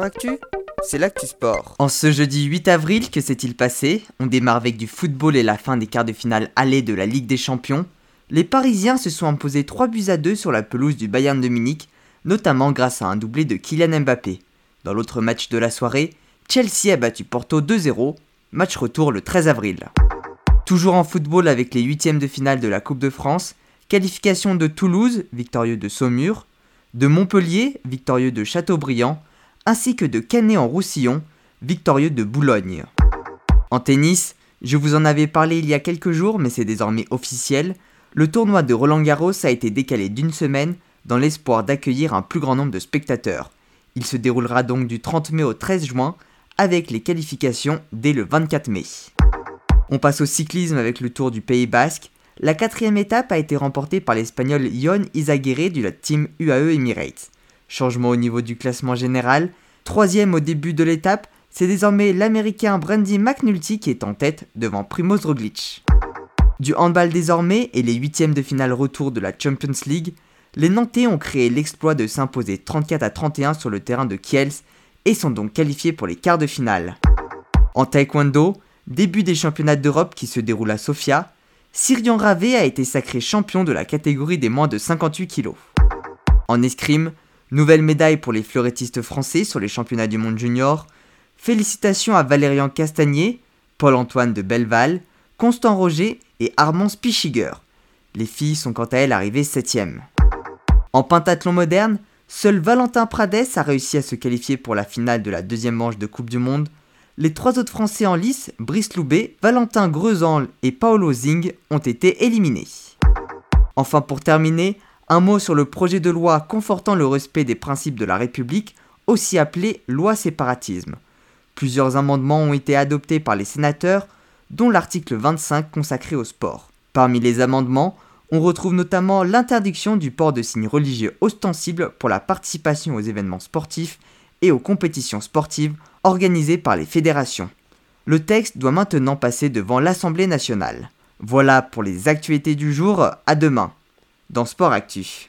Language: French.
Actu, c'est l'actu sport. En ce jeudi 8 avril, que s'est-il passé? On démarre avec du football et la fin des quarts de finale aller de la Ligue des Champions. Les Parisiens se sont imposés 3 buts à 2 sur la pelouse du Bayern de Munich, notamment grâce à un doublé de Kylian Mbappé. Dans l'autre match de la soirée, Chelsea a battu Porto 2-0, match retour le 13 avril. Toujours en football avec les huitièmes de finale de la Coupe de France, qualification de Toulouse, victorieux de Saumur, de Montpellier, victorieux de Châteaubriand, ainsi que de Canet en Roussillon, victorieux de Boulogne. En tennis, je vous en avais parlé il y a quelques jours, mais c'est désormais officiel, le tournoi de Roland Garros a été décalé d'une semaine dans l'espoir d'accueillir un plus grand nombre de spectateurs. Il se déroulera donc du 30 mai au 13 juin, avec les qualifications dès le 24 mai. On passe au cyclisme avec le Tour du Pays Basque. La quatrième étape a été remportée par l'Espagnol Ion Izaguirre de la team UAE Emirates. Changement au niveau du classement général. Troisième au début de l'étape, c'est désormais l'Américain Brandy McNulty qui est en tête devant Primoz Roglic. Du handball désormais et les huitièmes de finale retour de la Champions League, les Nantais ont créé l'exploit de s'imposer 34 à 31 sur le terrain de Kiels et sont donc qualifiés pour les quarts de finale. En taekwondo, début des championnats d'Europe qui se déroulent à Sofia, Syrian Ravé a été sacré champion de la catégorie des moins de 58 kg. En escrime, nouvelle médaille pour les fleurettistes français sur les championnats du monde junior. Félicitations à Valérian Castagnier, Paul-Antoine de Belleval, Constant Roger et Armand Spichiger. Les filles sont quant à elles arrivées 7 En pentathlon moderne, seul Valentin Prades a réussi à se qualifier pour la finale de la deuxième manche de Coupe du Monde. Les trois autres Français en lice, Brice Loubet, Valentin Greusanle et Paolo Zing, ont été éliminés. Enfin pour terminer, un mot sur le projet de loi confortant le respect des principes de la République, aussi appelé loi séparatisme. Plusieurs amendements ont été adoptés par les sénateurs, dont l'article 25 consacré au sport. Parmi les amendements, on retrouve notamment l'interdiction du port de signes religieux ostensibles pour la participation aux événements sportifs et aux compétitions sportives organisées par les fédérations. Le texte doit maintenant passer devant l'Assemblée nationale. Voilà pour les actualités du jour, à demain dans Sport Actu.